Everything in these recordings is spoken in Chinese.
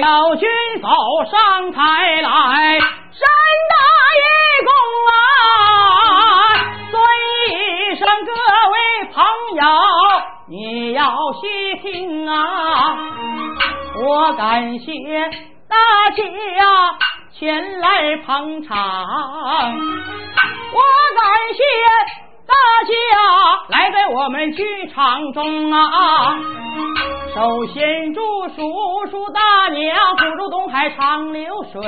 小军走上台来，山大一公啊，尊一声各位朋友，你要细听啊，我感谢大家前来捧场，我感谢。大家来在我们剧场中啊！首先祝叔叔大娘福如东海长流水，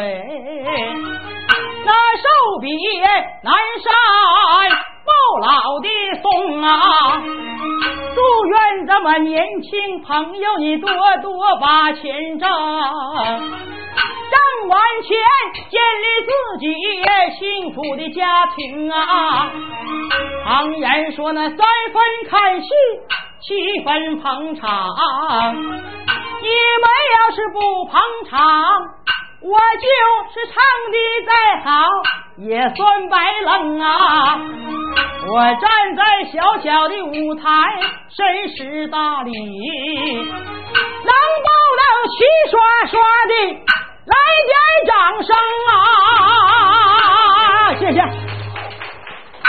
那寿比南山不老的松啊！祝愿咱们年轻朋友你多多把钱挣。挣完钱，建立自己幸福的家庭啊！常言说那三分看戏，七分捧场。你们要是不捧场，我就是唱的再好，也算白愣啊！我站在小小的舞台，绅士大礼，能不能齐刷刷的？来点掌声啊！谢谢，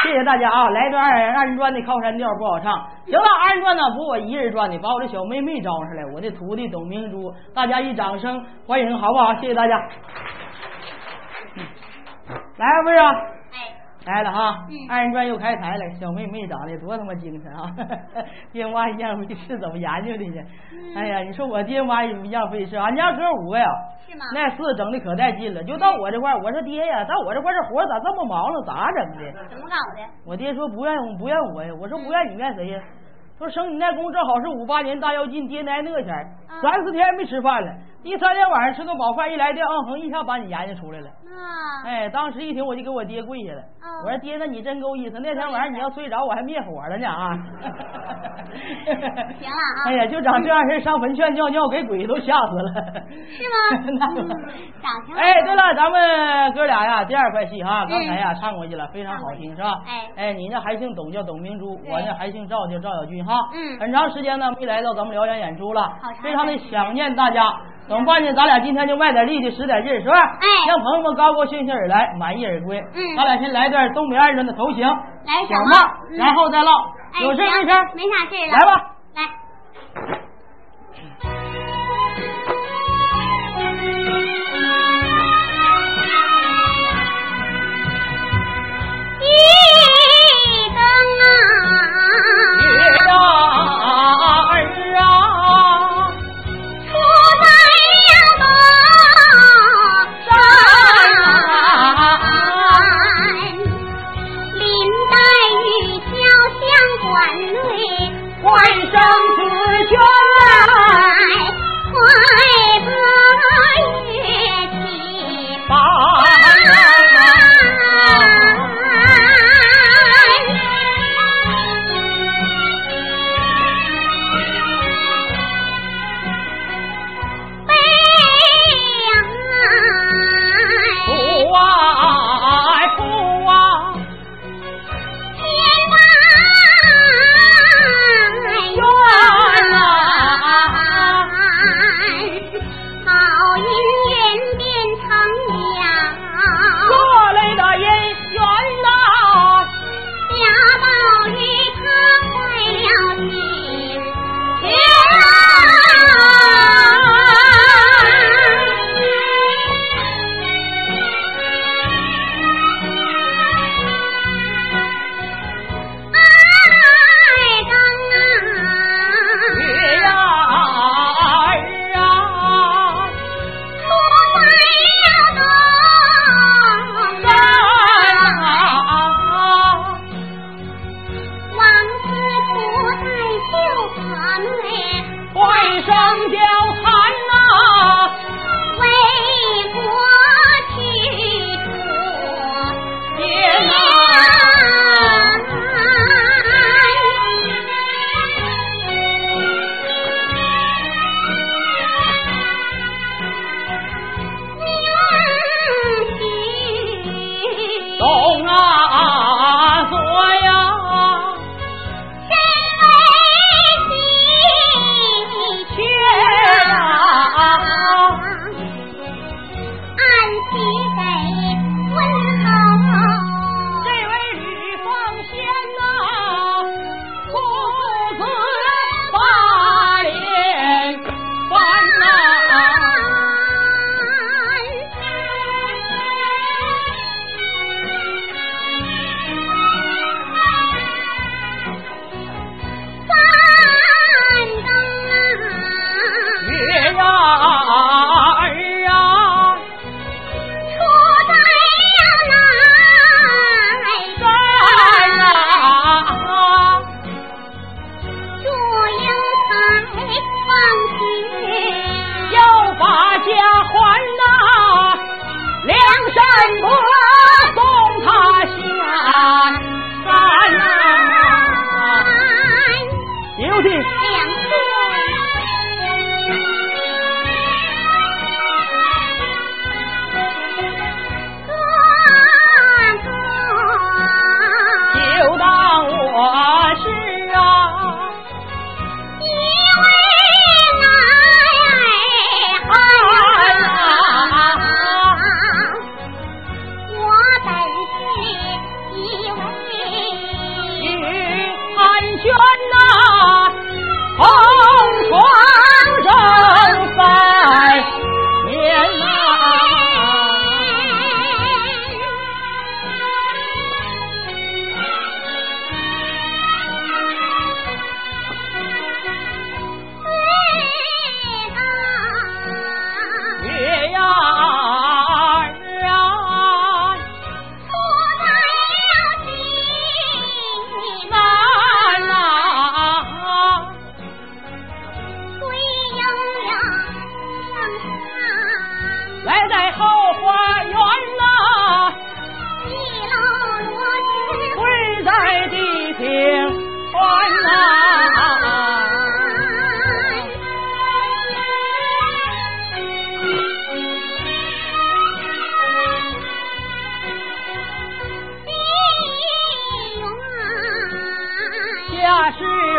谢谢大家啊！来段二人转的靠山调不好唱，行了，二人转呢不是我一人转的，把我的小妹妹招上来，我的徒弟董明珠，大家一掌声欢迎，好不好？谢谢大家。来，不是？来了哈，二人转又开台了。小妹妹长得多他妈精神啊！爹妈一样费事，怎么研究的呢？哎呀，你说我爹妈也一样费事。俺家哥五个呀，是吗？那事整的可带劲了。就到我这块我说爹呀，到我这块这活咋这么忙了？咋整的？怎么搞的？我爹说不怨不怨我呀。我说不怨你怨谁呀？说生你那公正好是五八年大跃进，爹挨那钱，三四天没吃饭了。第三天晚上吃个饱饭，一来电，嗯哼，一下把你研究出来了。哎，当时一听我就给我爹跪下了。我说爹，那你真够意思。那天晚上你要睡着，我还灭火了呢啊！行了啊！哎呀，就长这样式，上坟圈尿尿，给鬼都吓死了。是吗？长挺哎，对了，咱们哥俩呀，第二块戏哈，刚才呀唱过去了，非常好听，是吧？哎哎，你那还姓董，叫董明珠；我那还姓赵，叫赵小军哈。嗯。很长时间呢没来到咱们辽阳演出了，非常的想念大家。怎么办呢？咱俩今天就卖点力气，使点劲，是吧？哎，让朋友们高高兴兴而来，满意而归。嗯，咱俩先来段东北二人的头型，来小帽，然后再唠。有事没事？没啥事了。来吧，来。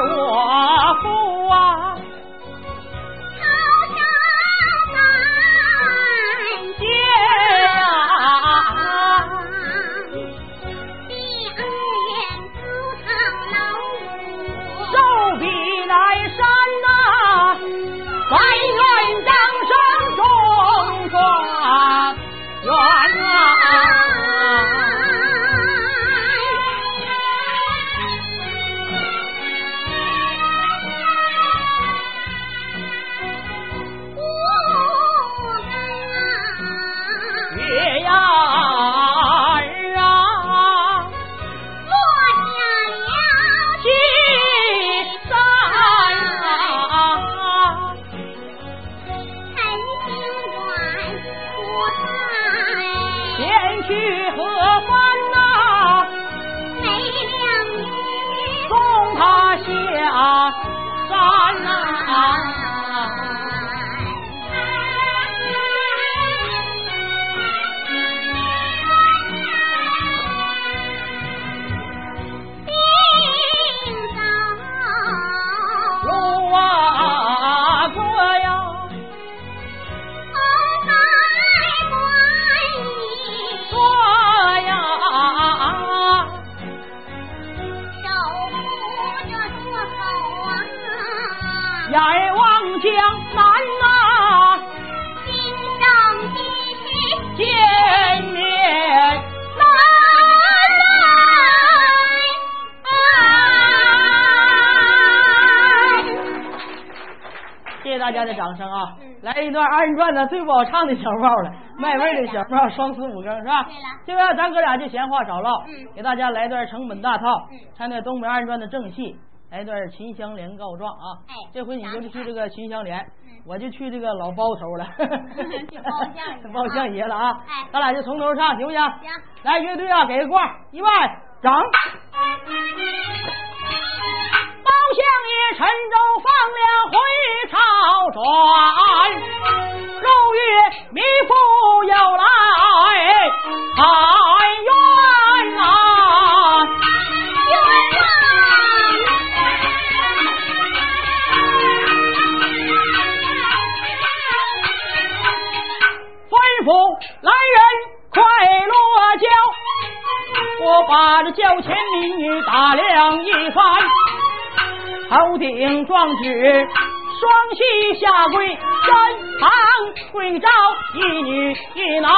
我来一段二人转的最不好唱的小帽了，卖味的小帽，双四五更是吧？对吧咱哥俩就闲话少唠，给大家来段成本大套，唱点东北二人转的正戏，来段秦香莲告状啊！这回你就去这个秦香莲，我就去这个老包头了，包相爷了啊！咱俩就从头唱，行不行？行。来，乐队啊，给个挂，一万掌。相爷沉舟放了回朝转，入夜弥父要来喊冤啊！冤吩咐来人快落轿，我把这轿前民女打量一番。头顶状纸，双膝下跪，三堂跪着一女一男。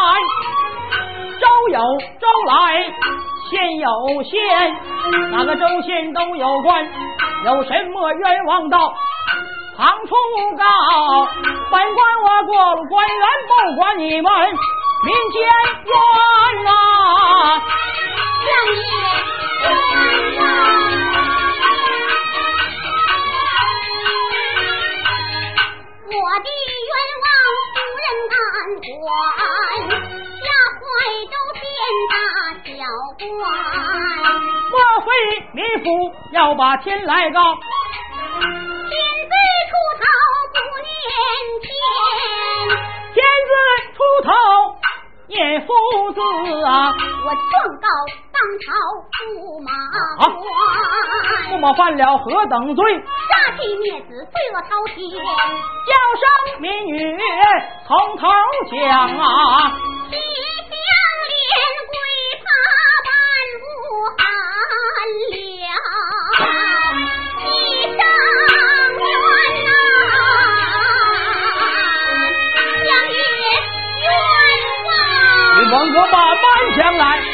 周有周来，县有县，哪个州县都有关。有什么冤枉道，旁出告。本官我过路官员，不管你们民间冤啊！相爷冤啊！的冤枉无人敢管，吓坏都变大小官。莫非你府要把天来告？天子出头不念天，天子出头。念夫子啊！我状告当朝驸马官，驸马犯了何等罪？杀妻灭子，罪恶滔天。叫声民女从头讲啊！将来，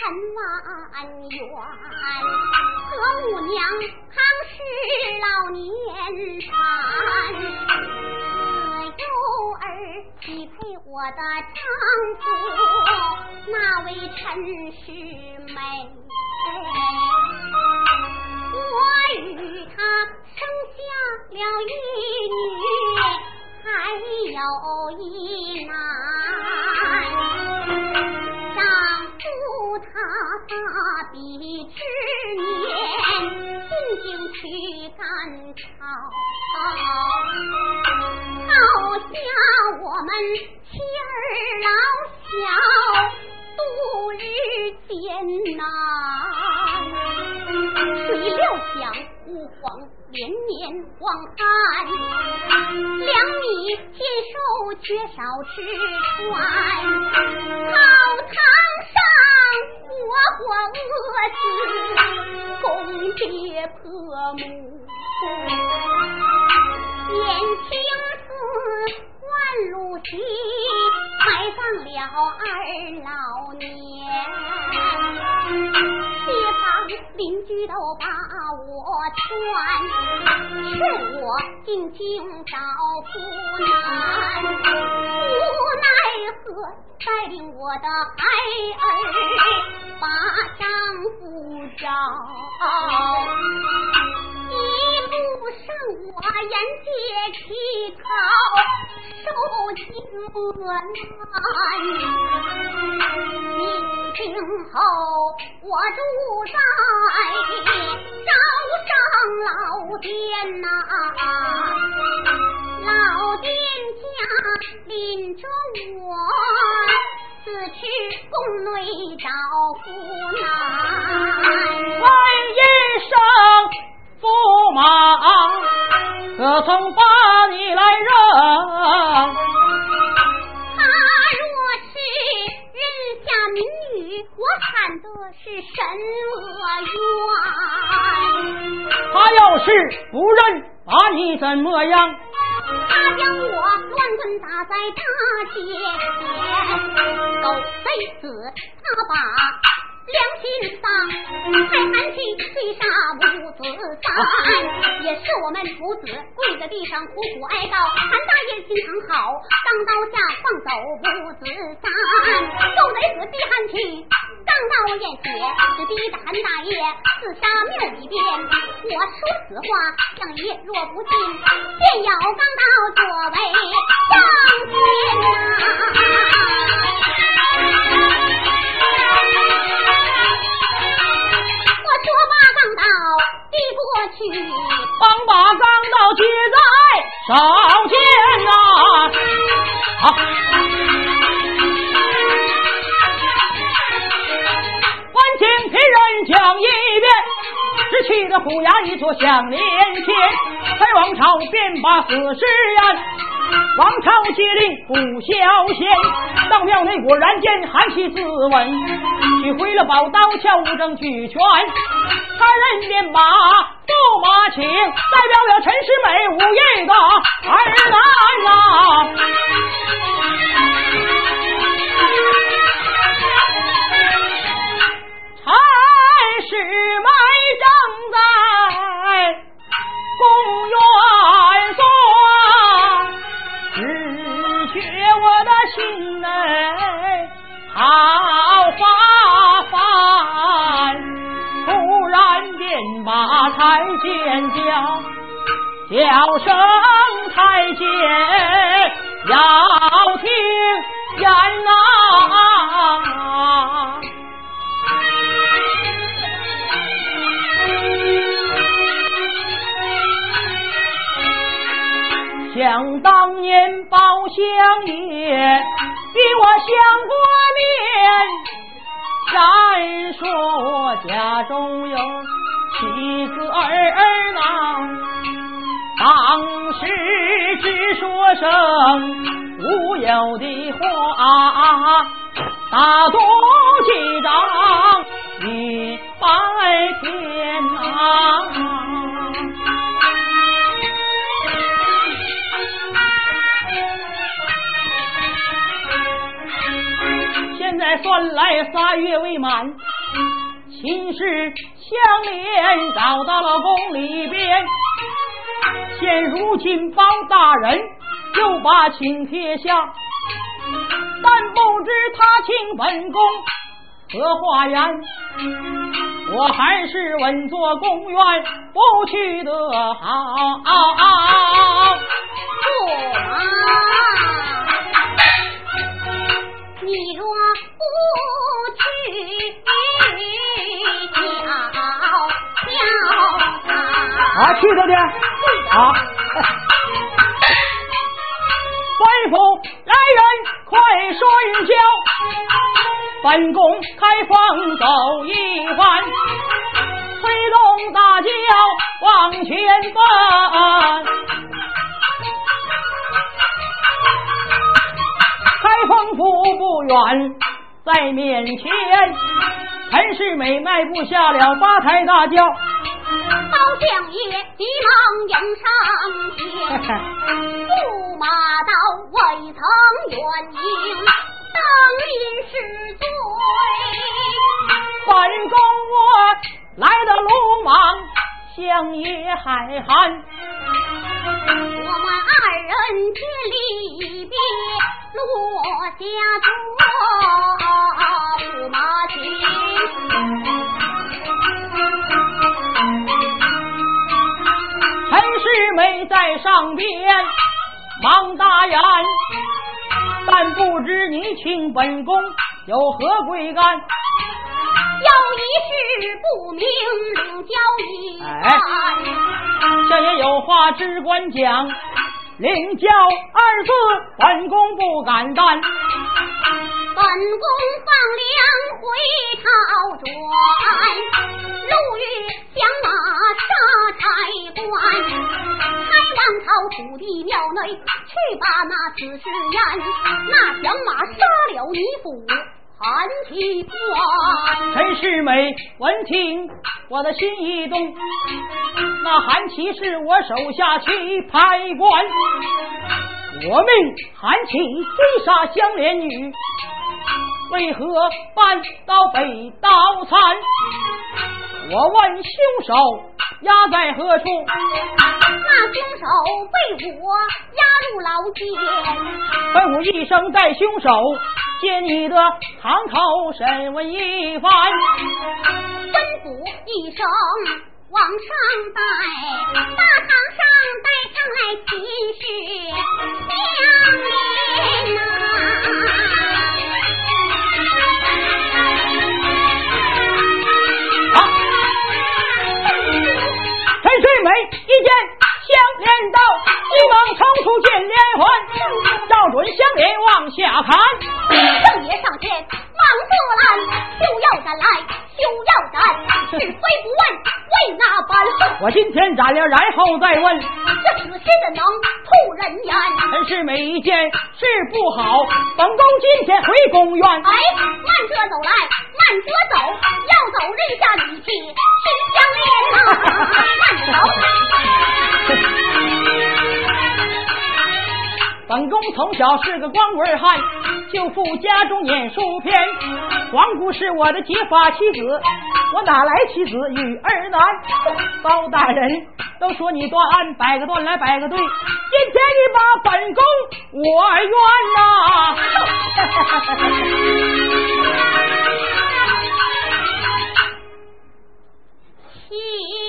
陈万元，和五娘常是老年缠，自幼儿匹配我的丈夫，那位陈世美。我与他生下了一女，还有一男。丈夫他大比之年，进京去赶考，好下我们妻儿老小。度日艰难，谁料想湖黄连年荒旱，粮米尽收缺少吃穿，好他活活饿死，公爹婆母，燕青寺万路行。埋葬了二老年，邻居都把我劝，劝我进京找夫难，无奈何带领我的孩儿把丈夫找。一路上我沿街乞讨，受尽磨难。进京后我住在招上老店呐，老店家领着我，此去宫内找夫难。问一声。驸马，可曾把你来认？他若是认下民女，我惨的是什么冤？他要是不认，把你怎么样？他将我乱棍打在大街前，狗贼子，他把。良心丧，还喊起追杀母子三，也是我们父子跪在地上苦苦哀告。韩大爷心肠好，当刀下放走母子三。狗贼子逼喊起，当刀验血，是逼得韩大爷自杀庙里边。我说此话，相爷若不信，便要钢刀作为上天呐。去，帮把钢刀举在手间呐。好，关清平人讲一遍，只气得虎牙一座响连天。在王朝便把死尸案。王朝接令不消闲，到庙内果然见韩琦自刎，取回了宝刀，俏无证据全。他人便把驸马请，代表了陈世美武艺的儿男呐。陈世美正在公园坐。只觉我的心内好花烦，突然便把太监叫，叫声太监要听言呐。想当年包相爷比我相过面，再说家中有妻子儿郎，当时只说声无有的话，大度几张一百天啊。现在算来仨月未满，秦氏相连找到了宫里边。现如今包大人又把请帖下，但不知他请本宫何话言，我还是稳坐宫院，不去得好。驸马，你若不去叫叫他，啊，去他的啊。吩咐来人，快睡觉。本宫开房走一番，催动大轿往前奔。开封府不远，在面前。陈世美迈步下了八抬大轿。包相爷急忙迎上前，驸马道未曾远迎，当临是罪。本宫我来的鲁莽，相爷海涵。我们二人之离别，落下座驸马前。陈世美在上边忙答言，但不知你请本宫有何贵干？有一事不明，领教一番。相爷有话只管讲，领教二字本宫不敢担。本宫放粮回朝转，路遇响马杀差官，开王朝土地庙内去把那此事言，那响马杀了你府。韩琦官。陈世美闻听，我的心一动，那韩琦是我手下棋牌官，我命韩琦追杀香莲女。为何搬到北道参？我问凶手押在何处？那凶手被我押入牢监。吩咐一声带凶手，见你的堂口审问一番。吩咐一声往上带，大堂上带上来秦氏相连好，陈世美一见相连到，急忙冲出见连环，照准相连往下砍。正爷上前忙作拦，休要斩来，休要斩，是非不问，为哪般？我今天斩了，然后再问。这死心怎能吐人言？陈世美一见事不好，本宫今天回宫院。哎，慢着走来，慢着走，要走认下礼气，去相连呐，慢着。本宫从小是个光棍汉，舅父家中念书篇。皇姑是我的结发妻子，我哪来妻子与儿男？包大人都说你断案，摆个断来摆个对，今天你把本宫我冤呐！亲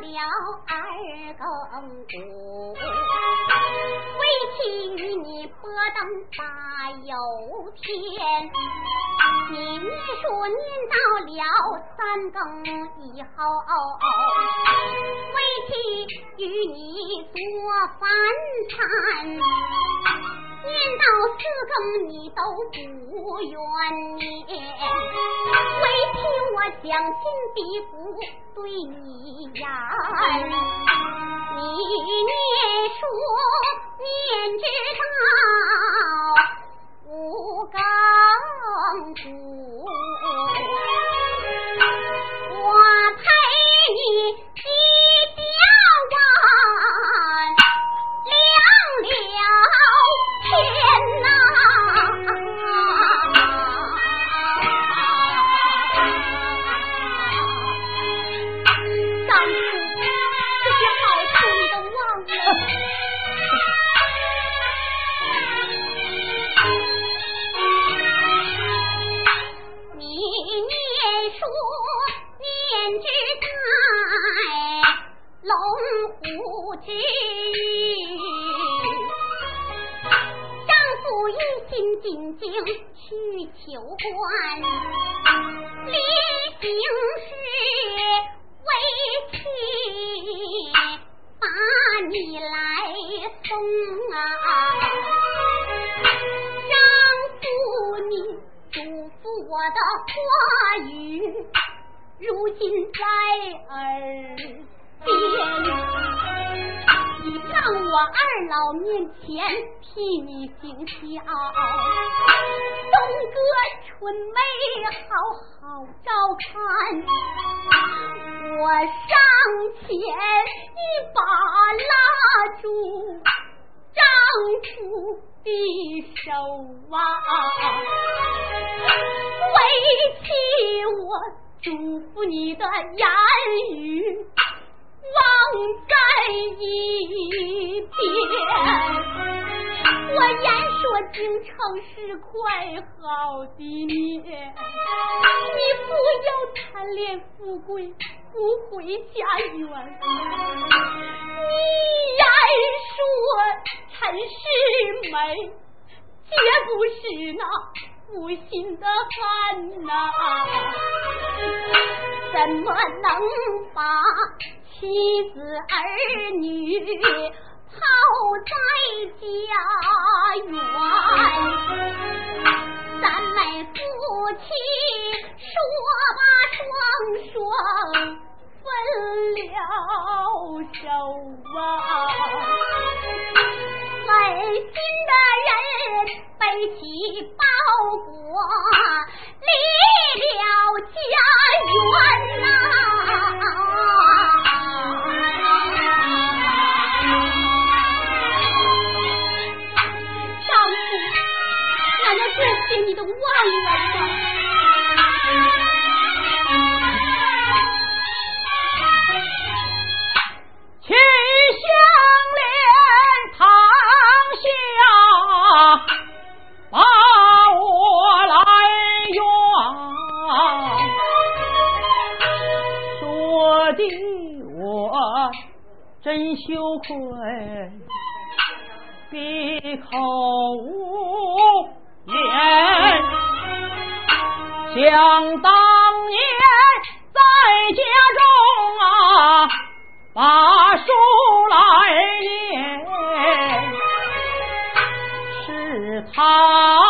了二更鼓，为妻与你拨灯把油添。你秘书念到了三更以后，为妻与你做饭餐。念到四更你都不愿念，为替我将心比骨对你言，你念书念知道五更苦，我陪你。是丈夫一心进京去求官临行时为妻把你来送啊。丈夫你嘱咐我的话语如今在耳边。让我二老面前替你行孝，东哥春妹好好照看。我上前一把拉住丈夫的手啊，为妻我祝福你的言语。忘在一边。我言说京城是块好地你不要贪恋富贵不回家园。你言说尘世美绝不是那负心的汉呐怎么能把妻子儿女抛在家园。咱们夫妻说罢双双分了手啊。狠心的人背起包裹去相连堂下把我来怨说的我真羞愧闭口无言。想当年在家中啊把书来念是他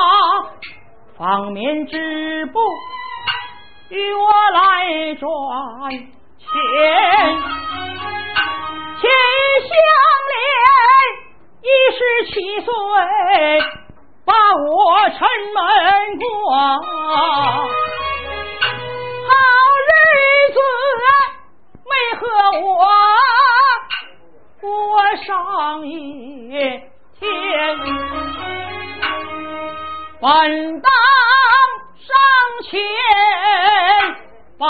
纺棉织布与我来赚钱秦香莲一十七岁把我城门过，好日子没和我过上一天，本当上前把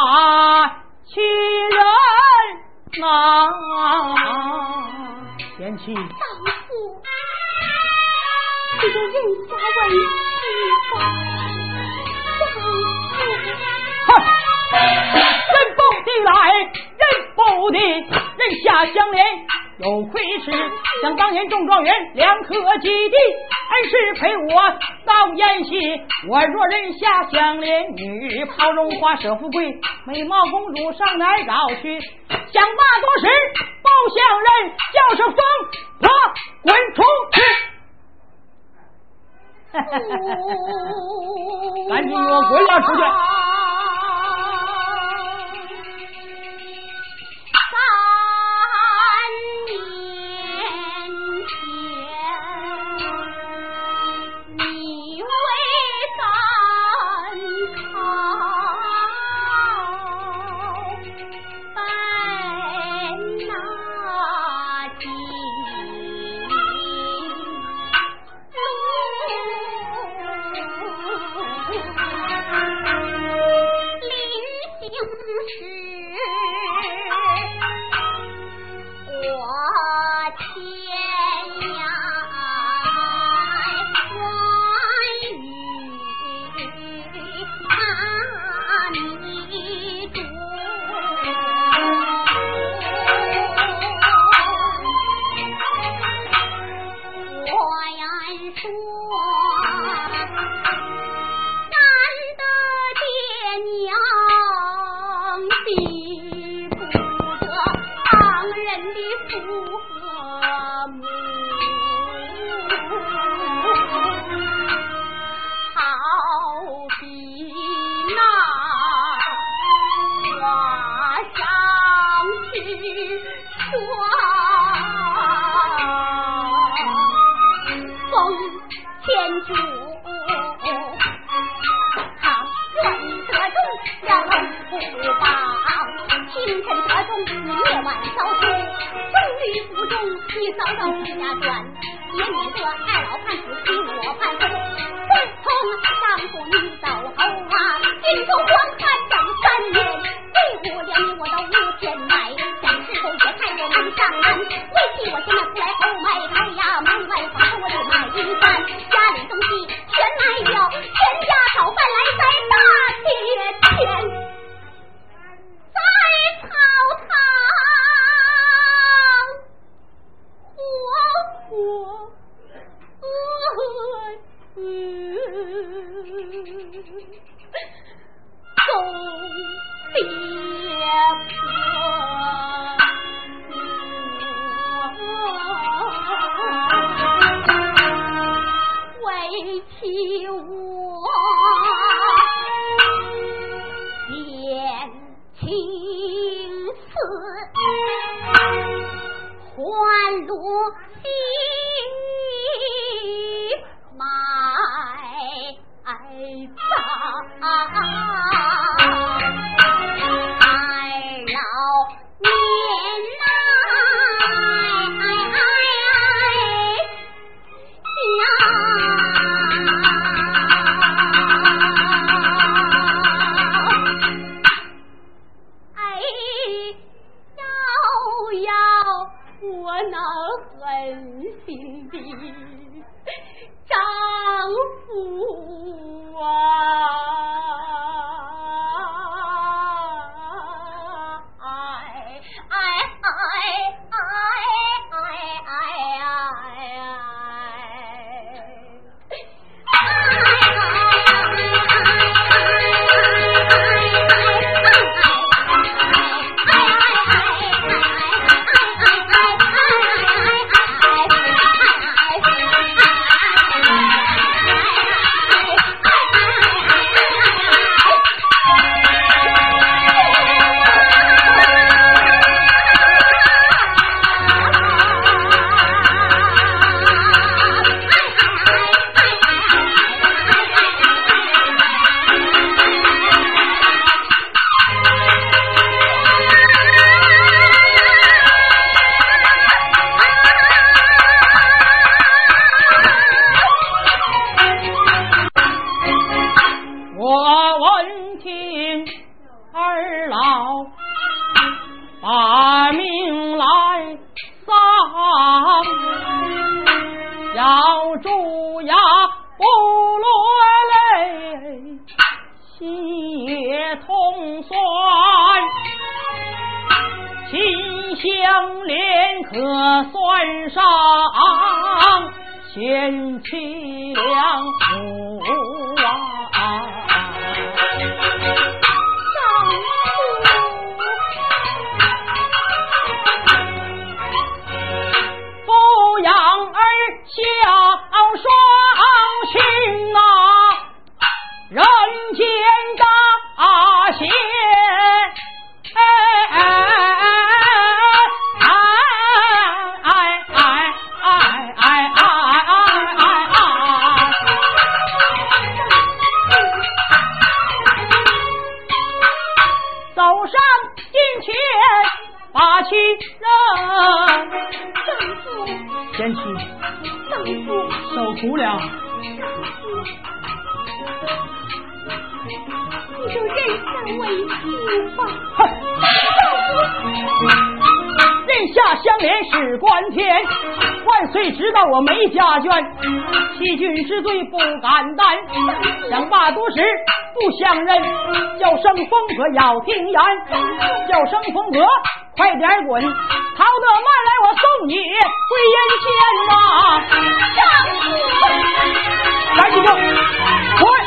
亲人拿，贤妻。这个人家问媳妇，哼，人不得来，人不得人下相连，有亏是想当年中状元两颗基地，恩师陪我到演戏，我若人下相连，女抛荣华舍富贵，美貌公主上哪找去？想骂多时不像人，叫声风婆滚出去！赶紧给我滚了出去！主，倘愿得中，要论福报。清晨得中，你夜晚烧出；终于不中，你早早回家转。别你个二老汉子心。万岁知道我没家眷，欺君之罪不敢担。想罢多时不相认，叫声风哥要听言，叫声风哥快点滚，逃得慢来我送你归阴间呐。赶紧就滚。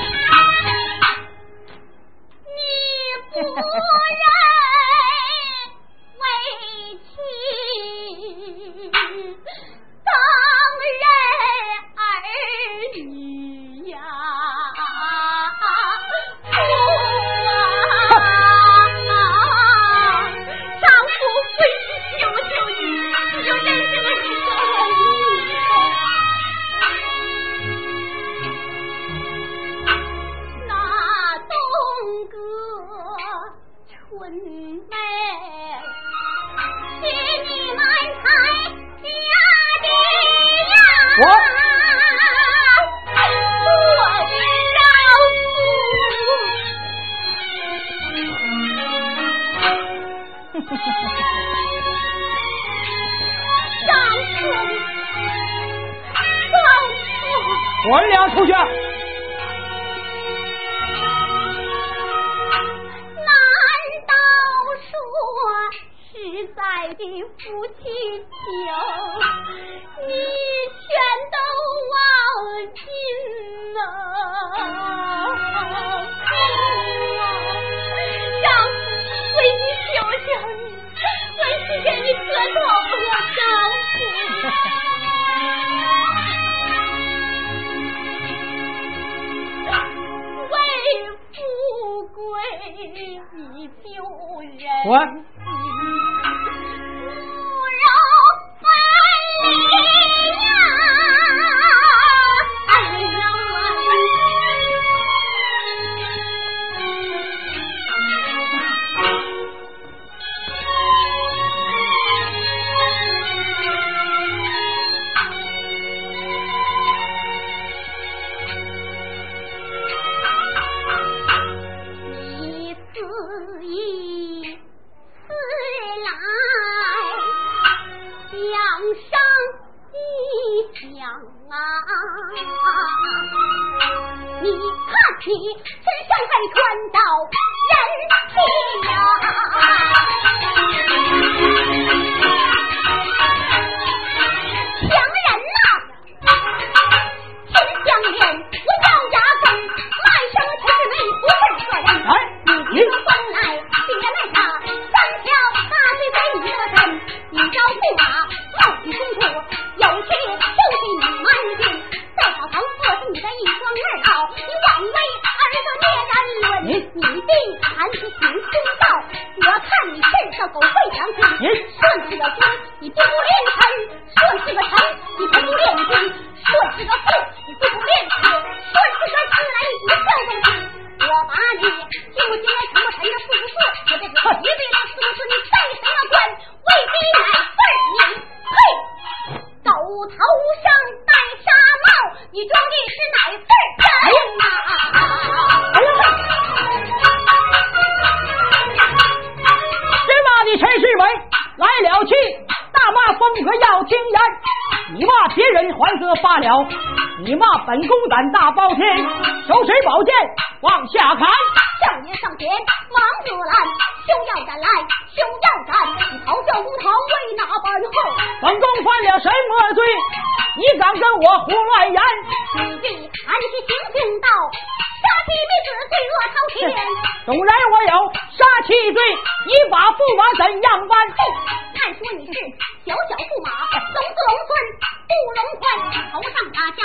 的夫妻情，你全都忘尽了？丈夫为你救救你，为是给你磕头了，丈夫。你本宫胆大包天，手持宝剑往下砍。少爷上前忙阻拦，休要敢来，休要敢！你嘲笑无头为哪般后？本宫犯了什么罪？你敢跟我胡乱言？你看是行行道，杀妻灭子，罪恶滔天。纵然我有杀妻罪，你把驸马怎样办？嘿，看说你是小小驸马，龙子龙孙不龙宽，头上打下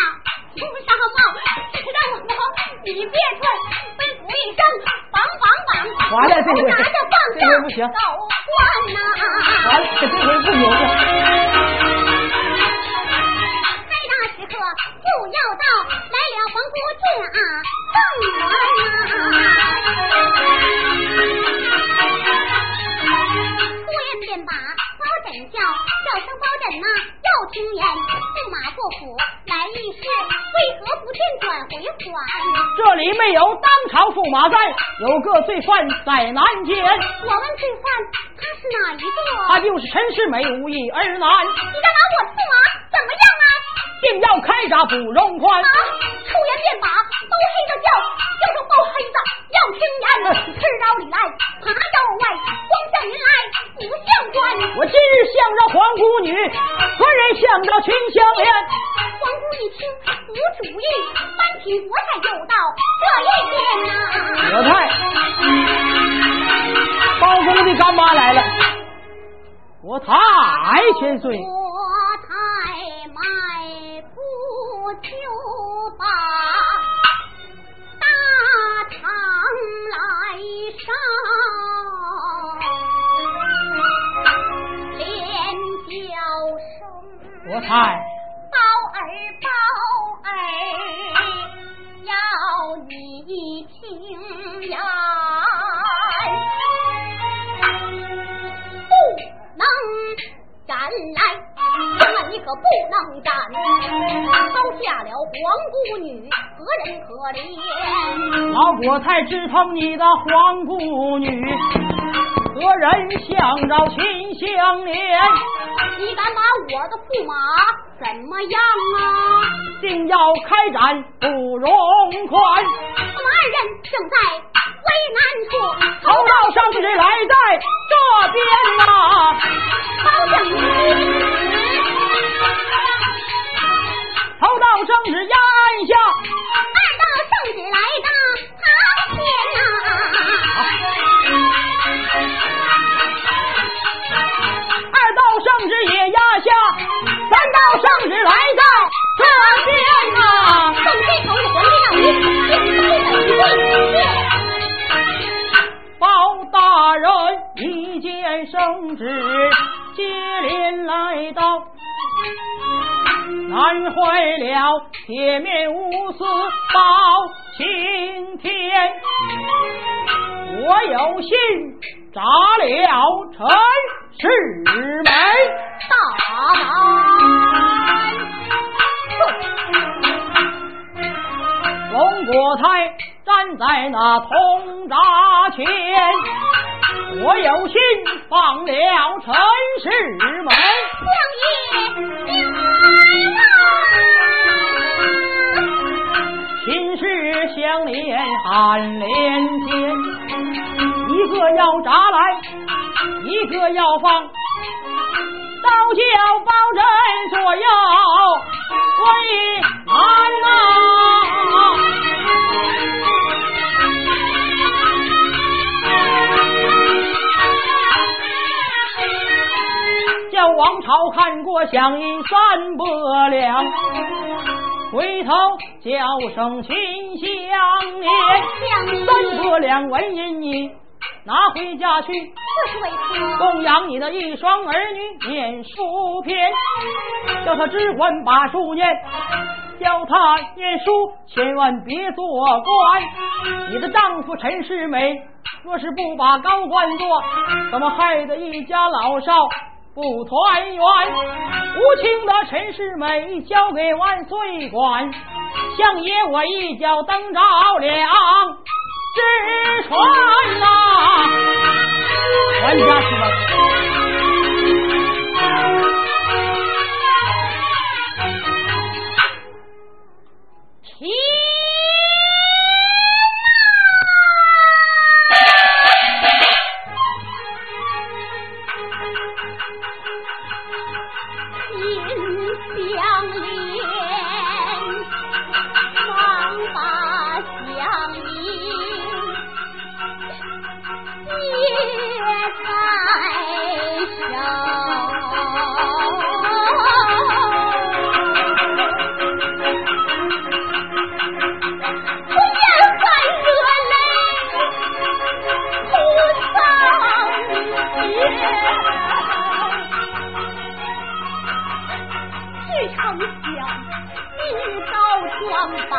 行道观呐。完了，这回不牛了。马在，有个罪犯在南间，我问罪犯他是哪一个？他就是陈世美无意而难，你敢拿我驸马怎么样啊？定要开闸不容宽啊！。出言便把包黑的叫，叫声包黑子要听言，吃刀里来，爬到外，光向云来不向官。我今日向着皇姑女，何人向着秦香莲？皇姑一听无主意，翻起国泰就到这一边呐、我太，包公的干妈来了，我太千岁，我太迈步就把大堂来上，连叫声。我太，包儿，宝要你听言，不能赶来，千万你可不能斩，抛下了皇姑女，何人可怜？老国太只疼你的皇姑女，何人向着秦香莲？你敢把我的驸马怎么样啊？定要开展不容宽，我们二人正在为难处，头道上旨来在这边呐、包拯你。头道圣旨压按下，二道圣旨来到堂前呐、二道圣旨也压下，三道圣旨来到这边呐、奉这头的皇帝让你见包拯贵，包大人一见圣旨，接连来到，难坏了铁面无私包青天。我有心砸了陈世美，大胆！龙国泰站在那铜闸前，我有心放了陈世美。相爷明来秦氏相连汉连天，一个要扎来，一个要放，倒叫包拯左右为难呐、王朝看过响应三百两，回头叫声秦香莲，三伯良闻言你拿回家去？供养你的一双儿女念书篇，叫他只管把书念，教他念书千万别做官。你的丈夫陈世美若是不把高官做，怎么害得一家老少不团圆，无情的陈世美交给万岁管，相爷我一脚蹬着两只船呐，全家去了。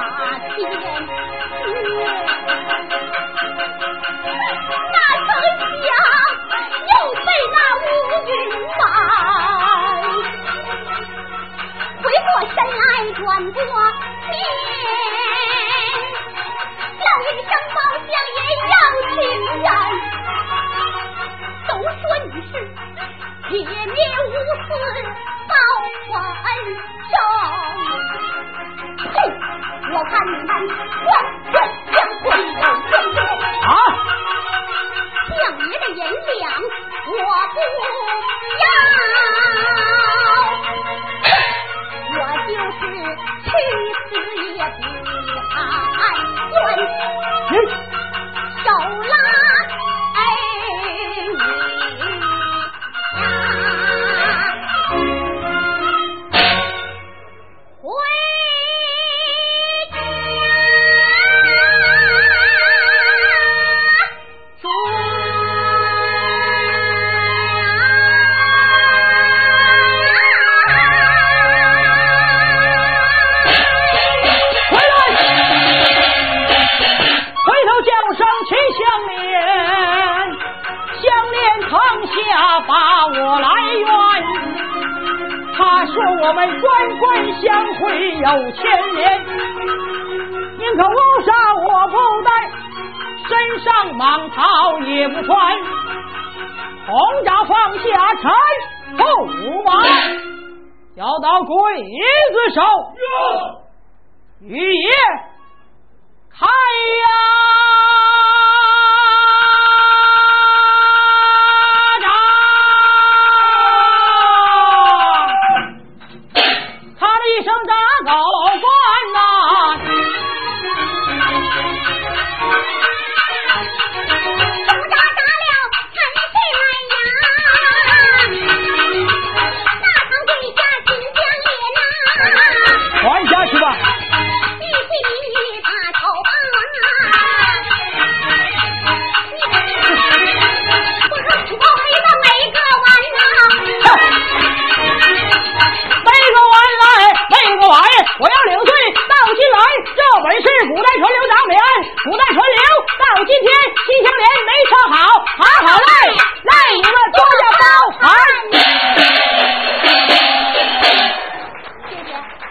那天，那曾想又被那乌云埋。回过身来，转过天，叫一声包相爷，要亲人都说你是铁面无私，报恩。有千年，宁可乌纱我不戴，身上蟒袍也不穿，红家放下柴不完，要到鬼子手，余爷开呀、了。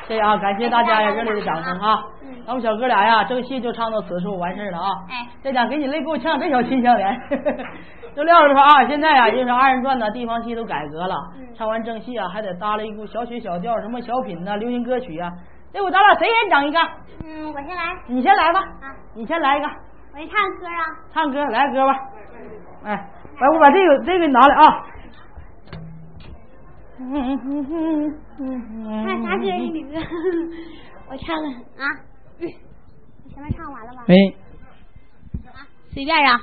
谢谢啊，感谢大家呀，热烈的掌声啊！咱们小哥俩呀，正戏就唱到此处完事了啊！哎，再讲给你累，给我唱这小秦香莲。就撂着说啊，现在啊，就是二人转呢，地方戏都改革了，唱完正戏啊，还得搭了一股小曲小调，什么小品呐、流行歌曲啊。那我咱俩谁先整一个？嗯，我先来。你先来吧。啊，你先来一个。我先唱歌啊。唱歌，来歌吧。哎，来，我把这个这个拿来啊。嗯嗯嗯嗯看啥歌？你歌？我唱了啊，前面唱完了吧？没。啊，随便啊。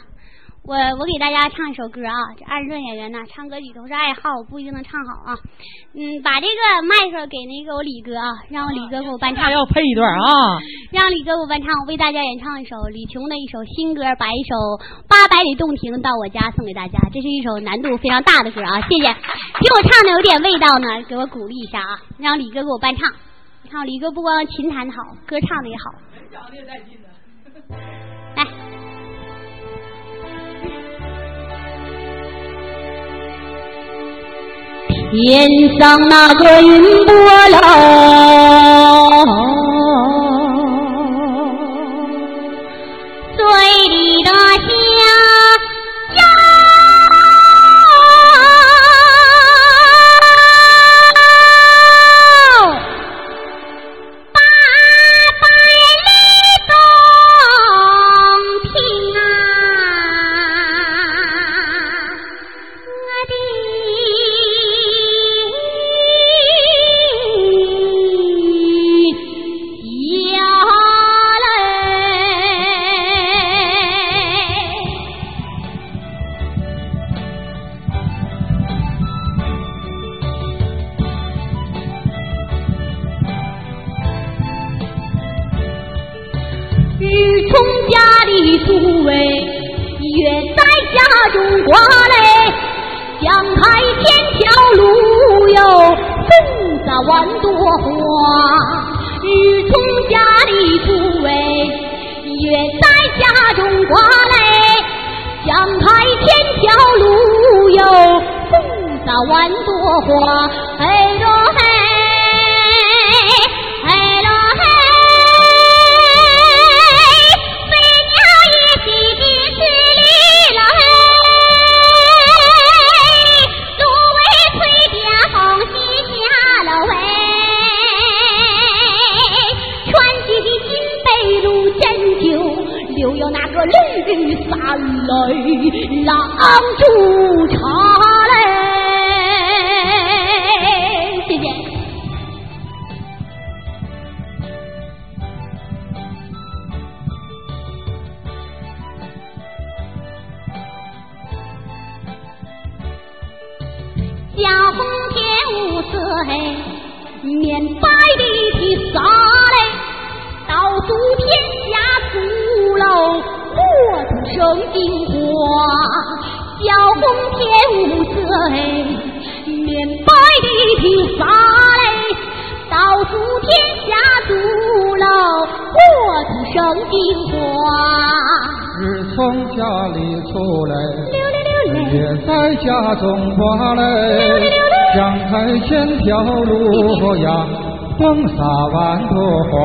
我我给大家唱一首歌啊，这二人转演员呢，唱歌曲都是爱好，不一定能唱好啊。嗯，把这个麦克给那个我李哥啊，让我李哥给我伴唱。要配一段啊。让李哥给我伴唱，我为大家演唱一首李琼的一首新歌，把一首《八百里洞庭到我家》送给大家。这是一首难度非常大的歌啊，谢谢。听我唱的有点味道呢，给我鼓励一下啊，让李哥给我伴唱。你看李哥不光琴弹的好，歌唱的也好。天上那个云波浪，万朵花。日从家里出喂，月在家中挂嘞，江开千条路哟，风洒万朵花。嘿罗嘿。帮助面白的披萨嘞，到处天下祖老，我土生金花。日从家里出来，夜在家中挂嘞，江海千条路呀，风洒万朵花。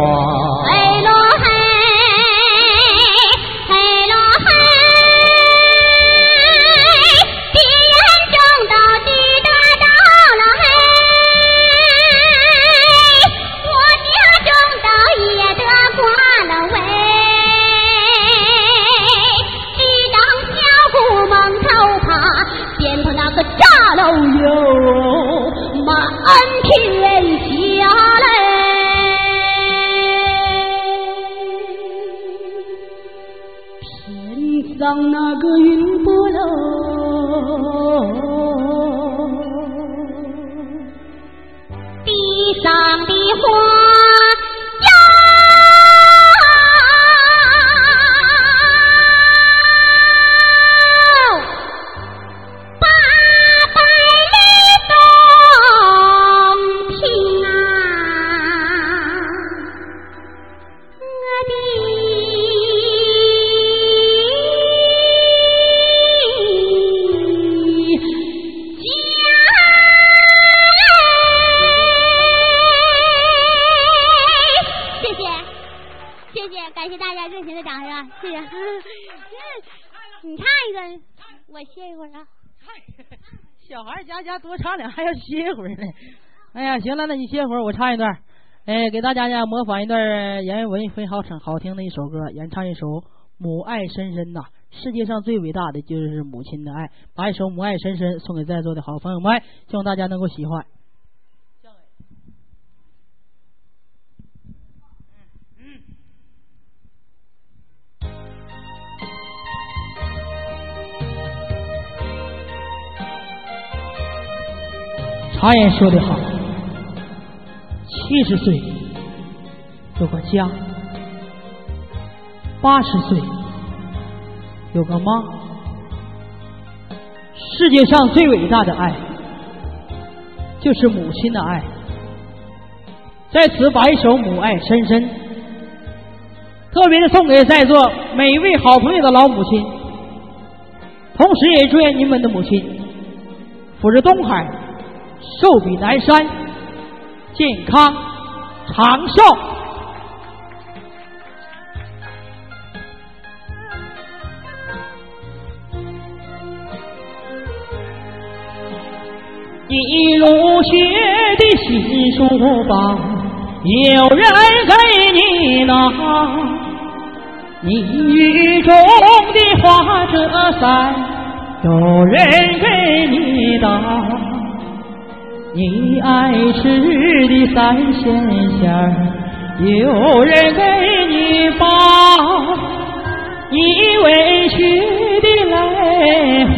还要歇会儿呢，哎呀，行了，那你歇会儿，我唱一段，哎，给大家呢模仿一段阎文非常好听的一首歌，演唱一首《母爱深深》呐，世界上最伟大的就是母亲的爱，把一首《母爱深深》送给在座的好朋友们，希望大家能够喜欢。常言说得好，七十岁有个家，八十岁有个妈。世界上最伟大的爱，就是母亲的爱。在此，把一首《母爱深深》特别的送给在座每一位好朋友的老母亲，同时也祝愿你们的母亲福至东海。寿比南山，健康长寿。一如雪的新书包，有人给你拿；你雨中的花折伞，有人给你挡。你爱吃的三鲜馅儿，有人给你包；你委屈的泪花，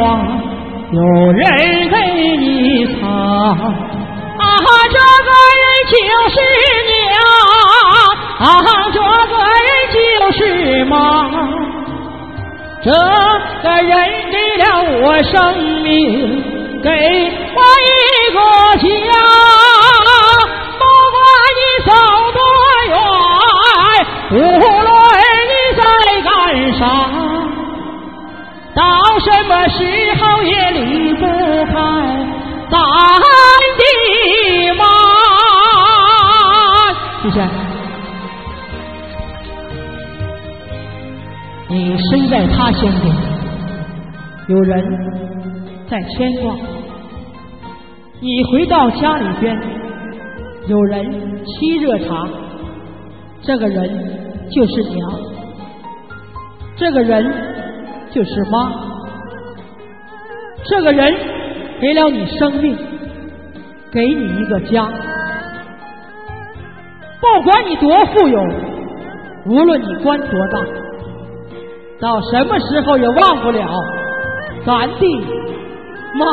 有人给你擦。啊，这个人就是娘，啊，这个人就是妈。这个人给了我生命，给我一个家。不管你走多远，无论你在干啥，到什么时候也离不开咱的妈。谢谢。你身在他乡，有人在牵挂；你回到家里边，有人沏热茶。这个人就是娘，这个人就是妈，这个人给了你生命，给你一个家。不管你多富有，无论你官多大。到什么时候也忘不了咱的妈。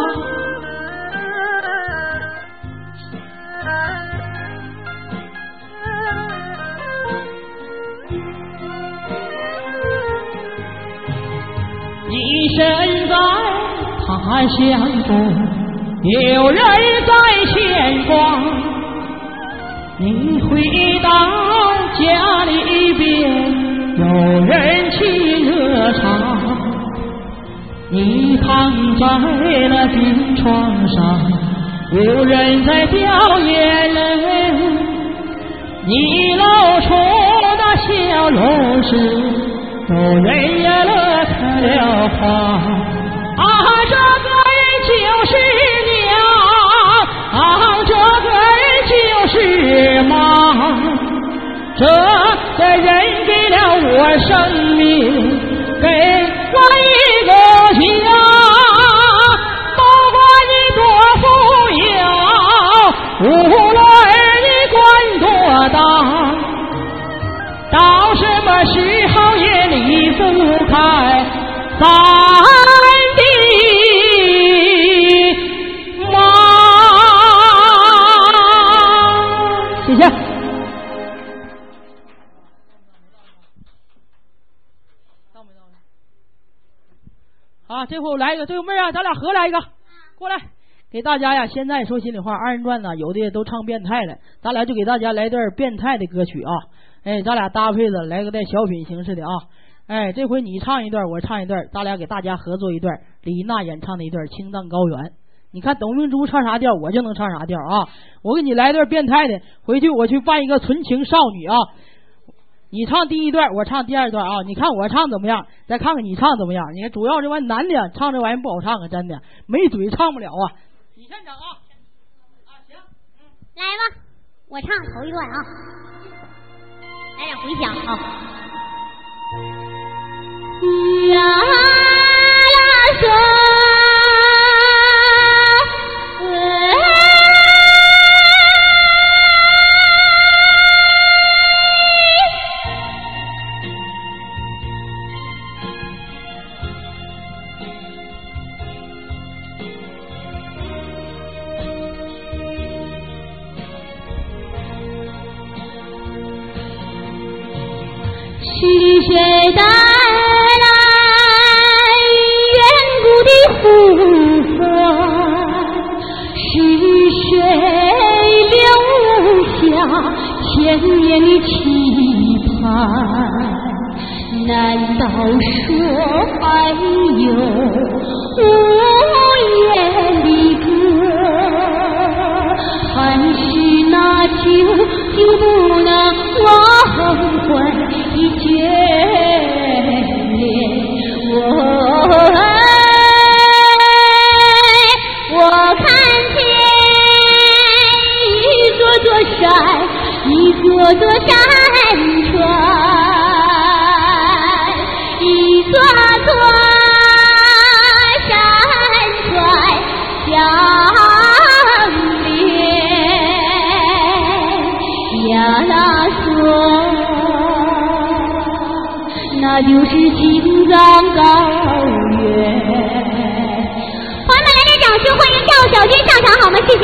你身在他乡中，有人在牵挂。你回到家里边。有人沏热茶，你躺在了病床上，无人在掉眼泪，你露出那笑容时，有人也乐开了花。啊，这个人就是娘，啊，这个人就是妈。这个人给了我生命，给我一家。不管你多富有，无论你官多大，到什么时候也离不开咱这回我来一个，这个妹儿啊，咱俩合来一个，过来，给大家呀。现在说心里话，二人转呢，有的都唱变态了，咱俩就给大家来段变态的歌曲啊。哎，咱俩搭配着来个带小品形式的啊。哎，这回你唱一段，我唱一段，咱俩给大家合作一段李娜演唱的一段《青藏高原》。你看董明珠唱啥调，我就能唱啥调啊。我给你来段变态的，回去我去扮一个纯情少女啊。你唱第一段，我唱第二段啊！你看我唱怎么样？再看看你唱怎么样？你看，主要这玩意男的唱这玩意不好唱啊，真的没嘴唱不了啊！你先整啊！啊行，来吧，我唱头一段啊，来点回响啊！呀啦嗦。千年的期盼？难道说还有无言的歌？还是那久久不能忘怀？的眷恋，我就是青藏高原。朋友们，来点掌声，欢迎赵小军上场，好吗？谢谢。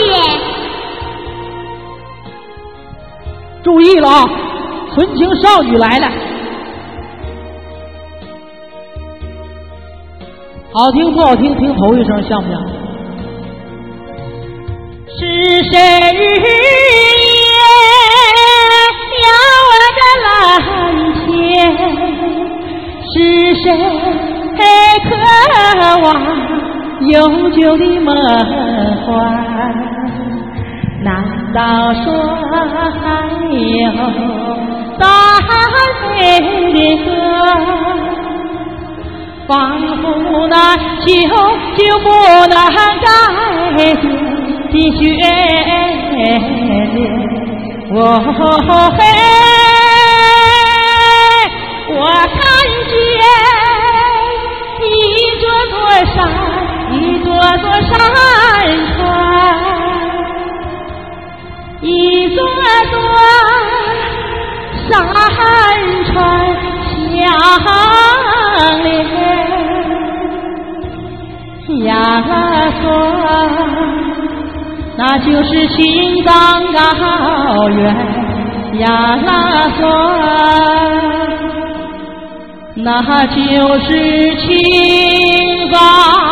注意了啊，纯情少女来了。好听不好听？听头一声像不像？是谁谁渴望永久的梦幻？难道说还有大海的歌？仿佛那秋就不能改变的眷恋，我嘿，我看见一座座山，一座座山川，一座座山川相连。呀索，那就是青藏高原；呀索，那就是青藏。